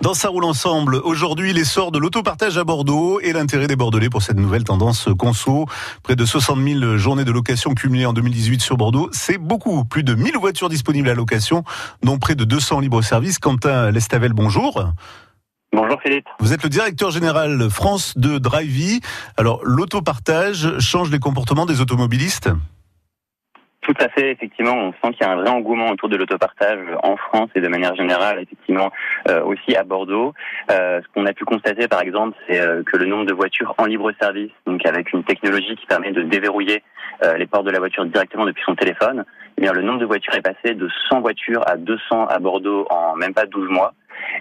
Dans Ça roule ensemble, aujourd'hui l'essor de l'autopartage à Bordeaux et l'intérêt des Bordelais pour cette nouvelle tendance conso. Près de 60 000 journées de location cumulées en 2018 sur Bordeaux, c'est beaucoup. Plus de 1000 voitures disponibles à location, dont près de 200 libres-service. Quentin Lestavel, bonjour. Bonjour Philippe. Vous êtes le directeur général France de Drivey. Alors l'autopartage change les comportements des automobilistes? Tout à fait, effectivement, on sent qu'il y a un vrai engouement autour de l'autopartage en France et de manière générale, effectivement, euh, aussi à Bordeaux. Euh, ce qu'on a pu constater, par exemple, c'est euh, que le nombre de voitures en libre service, donc avec une technologie qui permet de déverrouiller les portes de la voiture directement depuis son téléphone, eh bien, le nombre de voitures est passé de 100 voitures à 200 à Bordeaux en même pas 12 mois.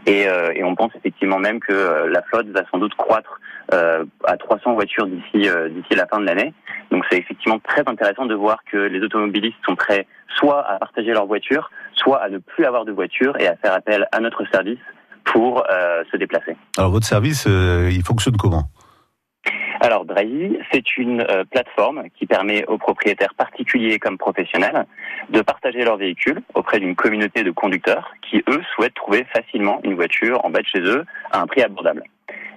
Et, et on pense effectivement même que la flotte va sans doute croître à 300 voitures d'ici la fin de l'année. Donc c'est effectivement très intéressant de voir que les automobilistes sont prêts soit à partager leur voiture, soit à ne plus avoir de voiture et à faire appel à notre service pour euh, se déplacer. Alors votre service, euh, il fonctionne comment? Alors Drivey, c'est une euh, plateforme qui permet aux propriétaires particuliers comme professionnels de partager leur véhicule auprès d'une communauté de conducteurs qui, eux, souhaitent trouver facilement une voiture en bas de chez eux à un prix abordable.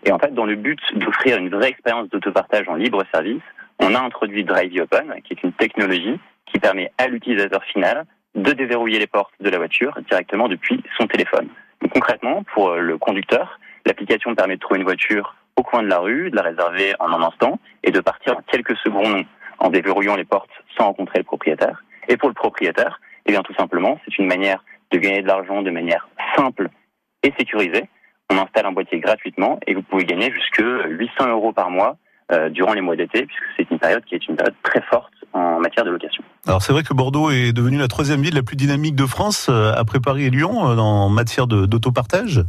Et en fait, dans le but d'offrir une vraie expérience d'autopartage en libre service, on a introduit Drive Open, qui est une technologie qui permet à l'utilisateur final de déverrouiller les portes de la voiture directement depuis son téléphone. concrètement, pour euh, le conducteur, l'application permet de trouver une voiture au coin de la rue, de la réserver en un instant et de partir en quelques secondes en déverrouillant les portes sans rencontrer le propriétaire. Et pour le propriétaire, eh bien tout simplement, c'est une manière de gagner de l'argent de manière simple et sécurisée. On installe un boîtier gratuitement et vous pouvez gagner jusque 800 euros par mois euh, durant les mois d'été, puisque c'est une période qui est une période très forte en matière de location. Alors c'est vrai que Bordeaux est devenue la troisième ville la plus dynamique de France euh, après Paris et Lyon euh, en matière d'autopartage.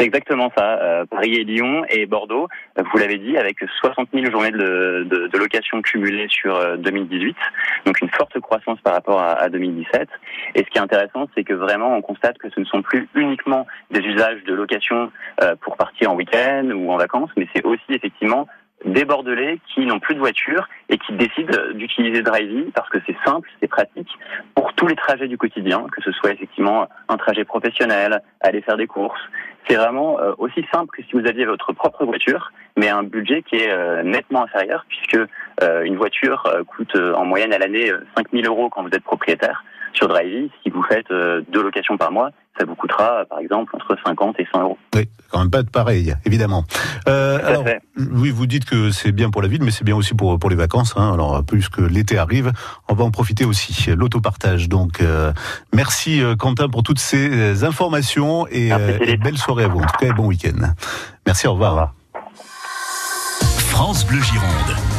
C'est exactement ça. Euh, Paris et Lyon et Bordeaux, vous l'avez dit, avec 60 000 journées de, de, de location cumulées sur 2018, donc une forte croissance par rapport à, à 2017. Et ce qui est intéressant, c'est que vraiment, on constate que ce ne sont plus uniquement des usages de location pour partir en week-end ou en vacances, mais c'est aussi effectivement des Bordelais qui n'ont plus de voiture et qui décident d'utiliser Drivey parce que c'est simple, c'est pratique pour tous les trajets du quotidien, que ce soit effectivement un trajet professionnel, aller faire des courses. C'est vraiment euh, aussi simple que si vous aviez votre propre voiture, mais un budget qui est euh, nettement inférieur puisque euh, une voiture coûte en moyenne à l'année 5000 euros quand vous êtes propriétaire. Sur Drivey, si vous faites deux locations par mois, ça vous coûtera, par exemple, entre 50 et 100 euros. Oui, quand même pas de pareil, évidemment. Euh, alors, oui, vous dites que c'est bien pour la ville, mais c'est bien aussi pour pour les vacances. Hein. Alors, plus que l'été arrive, on va en profiter aussi. L'autopartage. Donc, euh, merci euh, Quentin pour toutes ces informations et, belle soirée à vous. En tout cas, bon week-end. Merci, au revoir. France Bleu Gironde.